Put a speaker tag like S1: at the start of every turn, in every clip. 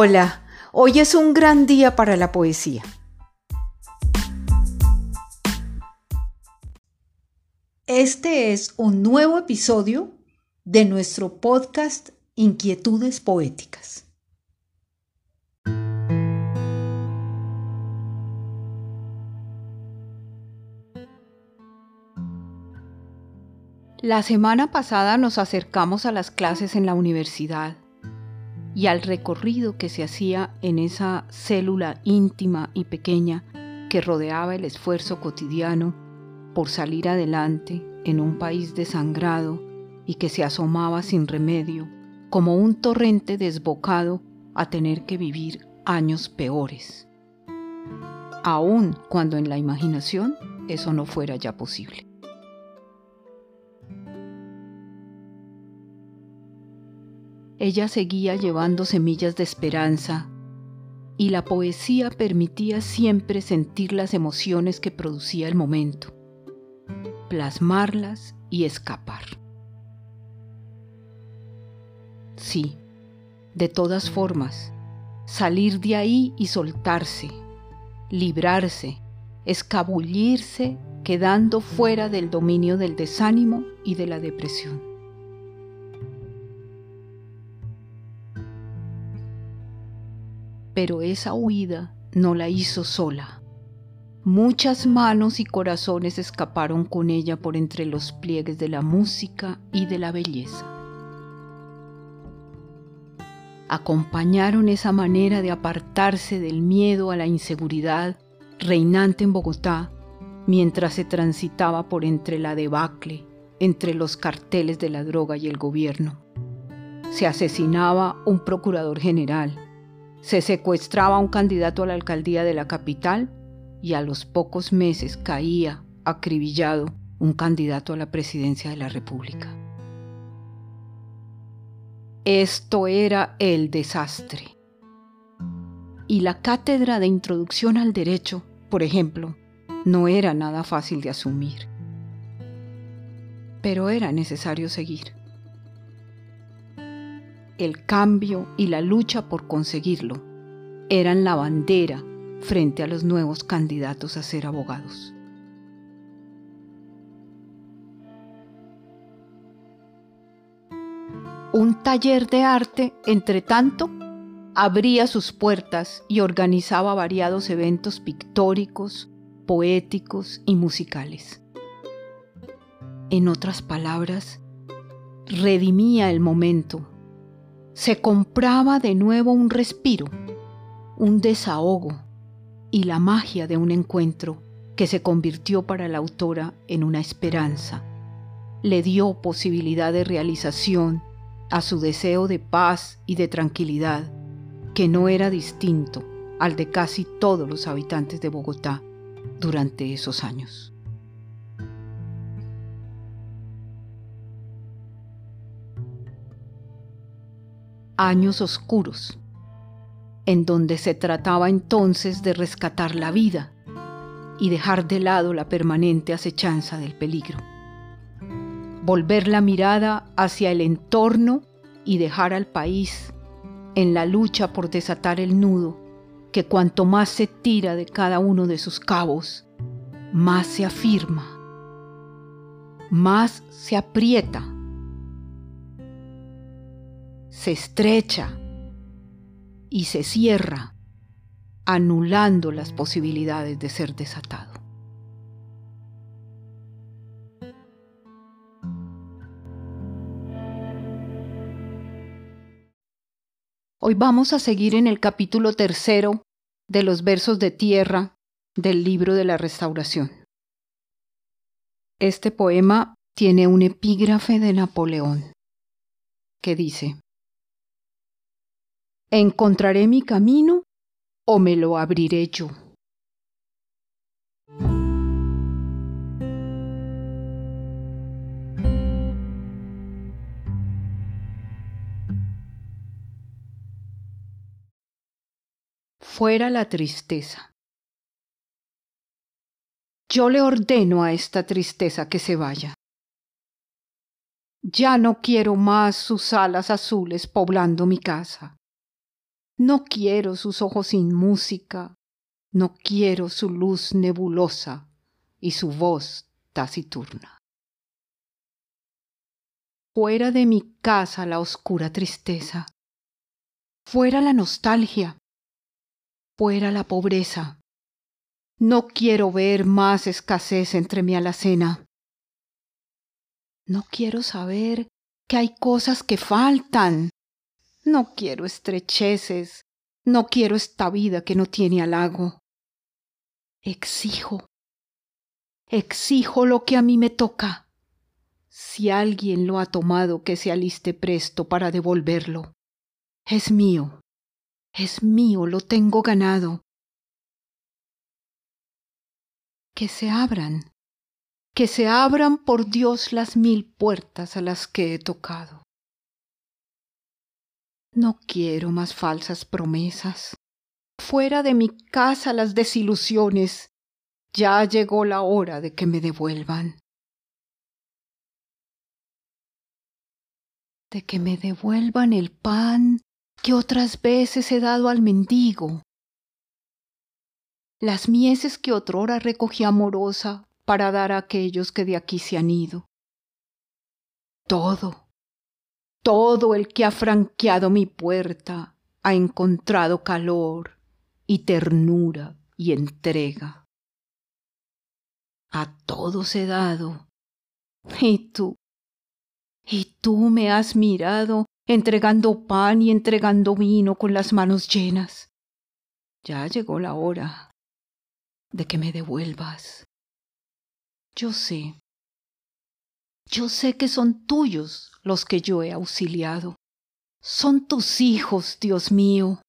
S1: Hola, hoy es un gran día para la poesía. Este es un nuevo episodio de nuestro podcast Inquietudes Poéticas. La semana pasada nos acercamos a las clases en la universidad y al recorrido que se hacía en esa célula íntima y pequeña que rodeaba el esfuerzo cotidiano por salir adelante en un país desangrado y que se asomaba sin remedio como un torrente desbocado a tener que vivir años peores, aun cuando en la imaginación eso no fuera ya posible. Ella seguía llevando semillas de esperanza y la poesía permitía siempre sentir las emociones que producía el momento, plasmarlas y escapar. Sí, de todas formas, salir de ahí y soltarse, librarse, escabullirse, quedando fuera del dominio del desánimo y de la depresión. Pero esa huida no la hizo sola. Muchas manos y corazones escaparon con ella por entre los pliegues de la música y de la belleza. Acompañaron esa manera de apartarse del miedo a la inseguridad reinante en Bogotá mientras se transitaba por entre la debacle, entre los carteles de la droga y el gobierno. Se asesinaba un procurador general, se secuestraba a un candidato a la alcaldía de la capital y a los pocos meses caía acribillado un candidato a la presidencia de la República. Esto era el desastre. Y la cátedra de introducción al derecho, por ejemplo, no era nada fácil de asumir. Pero era necesario seguir el cambio y la lucha por conseguirlo eran la bandera frente a los nuevos candidatos a ser abogados. Un taller de arte, entre tanto, abría sus puertas y organizaba variados eventos pictóricos, poéticos y musicales. En otras palabras, redimía el momento se compraba de nuevo un respiro, un desahogo y la magia de un encuentro que se convirtió para la autora en una esperanza. Le dio posibilidad de realización a su deseo de paz y de tranquilidad, que no era distinto al de casi todos los habitantes de Bogotá durante esos años. Años oscuros, en donde se trataba entonces de rescatar la vida y dejar de lado la permanente acechanza del peligro. Volver la mirada hacia el entorno y dejar al país en la lucha por desatar el nudo que cuanto más se tira de cada uno de sus cabos, más se afirma, más se aprieta se estrecha y se cierra, anulando las posibilidades de ser desatado. Hoy vamos a seguir en el capítulo tercero de los versos de tierra del libro de la restauración. Este poema tiene un epígrafe de Napoleón que dice, ¿Encontraré mi camino o me lo abriré yo? Fuera la tristeza. Yo le ordeno a esta tristeza que se vaya. Ya no quiero más sus alas azules poblando mi casa No quiero sus ojos sin música, no quiero su luz nebulosa y su voz taciturna. Fuera de mi casa la oscura tristeza, fuera la nostalgia, fuera la pobreza. No quiero ver más escasez entre mi alacena. No quiero saber que hay cosas que faltan. No quiero estrecheces, no quiero esta vida que no tiene halago. Exijo, exijo lo que a mí me toca. Si alguien lo ha tomado, que se aliste presto para devolverlo. Es mío, es mío, lo tengo ganado. Que se abran, que se abran por Dios las mil puertas a las que he tocado. No quiero más falsas promesas. Fuera de mi casa las desilusiones. Ya llegó la hora de que me devuelvan. De que me devuelvan el pan que otras veces he dado al mendigo. Las mieses que otrora recogí amorosa para dar a aquellos que de aquí se han ido. Todo, todo el que ha franqueado mi puerta ha encontrado calor y ternura y entrega. A todos he dado. Y tú, y tú me has mirado entregando pan y entregando vino con las manos llenas. Ya llegó la hora de que me devuelvas. Yo sé, yo sé que son tuyos los que yo he auxiliado. Son tus hijos, Dios mío.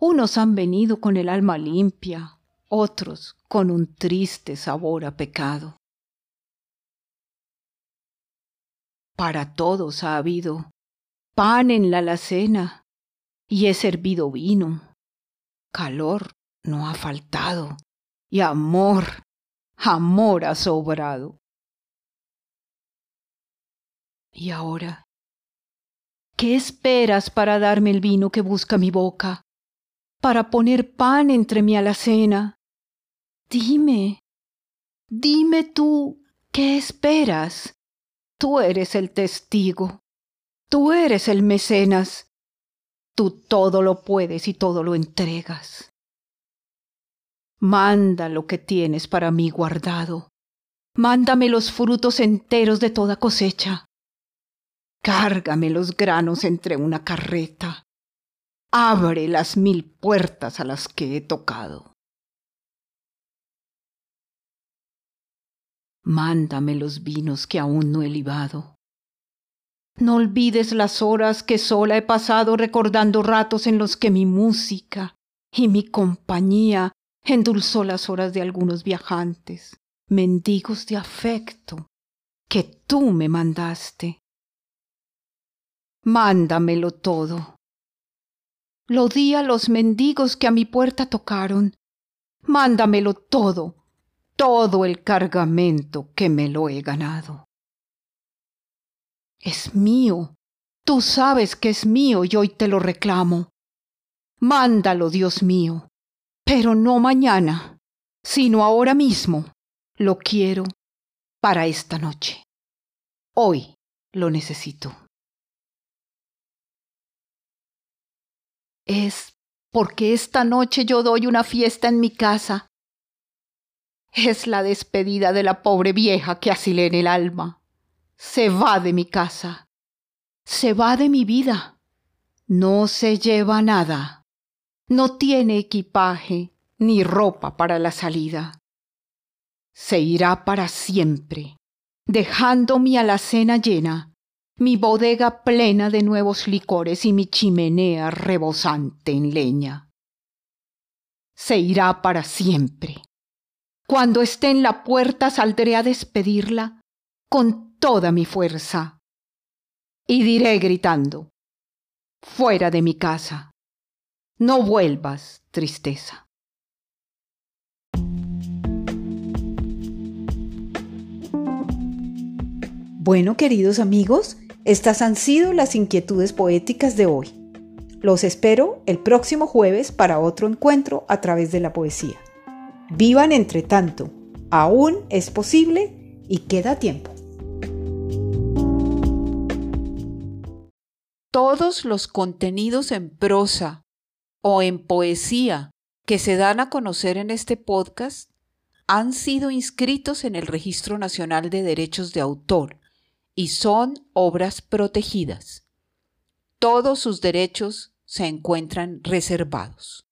S1: Unos han venido con el alma limpia, otros con un triste sabor a pecado. Para todos ha habido pan en la alacena y he servido vino. Calor no ha faltado y amor amor ha sobrado. Y ahora, ¿qué esperas para darme el vino que busca mi boca? Para poner pan entre mi alacena. Dime, dime tú, ¿qué esperas? Tú eres el testigo, tú eres el mecenas, tú todo lo puedes y todo lo entregas. Manda lo que tienes para mí guardado. Mándame los frutos enteros de toda cosecha. Cárgame los granos entre una carreta. Abre las mil puertas a las que he tocado. Mándame los vinos que aún no he libado. No olvides las horas que sola he pasado recordando ratos en los que mi música y mi compañía endulzó las horas de algunos viajantes, mendigos de afecto, que tú me mandaste. Mándamelo todo. Lo di a los mendigos que a mi puerta tocaron. Mándamelo todo, todo el cargamento que me lo he ganado. Es mío, tú sabes que es mío y hoy te lo reclamo. Mándalo, Dios mío, pero no mañana, sino ahora mismo. Lo quiero para esta noche. Hoy lo necesito. Es porque esta noche yo doy una fiesta en mi casa. Es la despedida de la pobre vieja que asilé en el alma. Se va de mi casa. Se va de mi vida. No se lleva nada no tiene equipaje ni ropa para la salida. Se irá para siempre, dejando mi alacena llena, mi bodega plena de nuevos licores y mi chimenea rebosante en leña. Se irá para siempre. Cuando esté en la puerta saldré a despedirla con toda mi fuerza. Y diré gritando, fuera de mi casa no vuelvas, tristeza.
S2: Bueno, queridos amigos, estas han sido las inquietudes poéticas de hoy.
S1: Los espero el próximo jueves para otro encuentro a través de la poesía. Vivan entre tanto, aún es posible y queda tiempo. Todos los contenidos en prosa o en poesía que se dan a conocer en este podcast han sido inscritos en el Registro Nacional de Derechos de Autor y son obras protegidas. Todos sus derechos se encuentran reservados.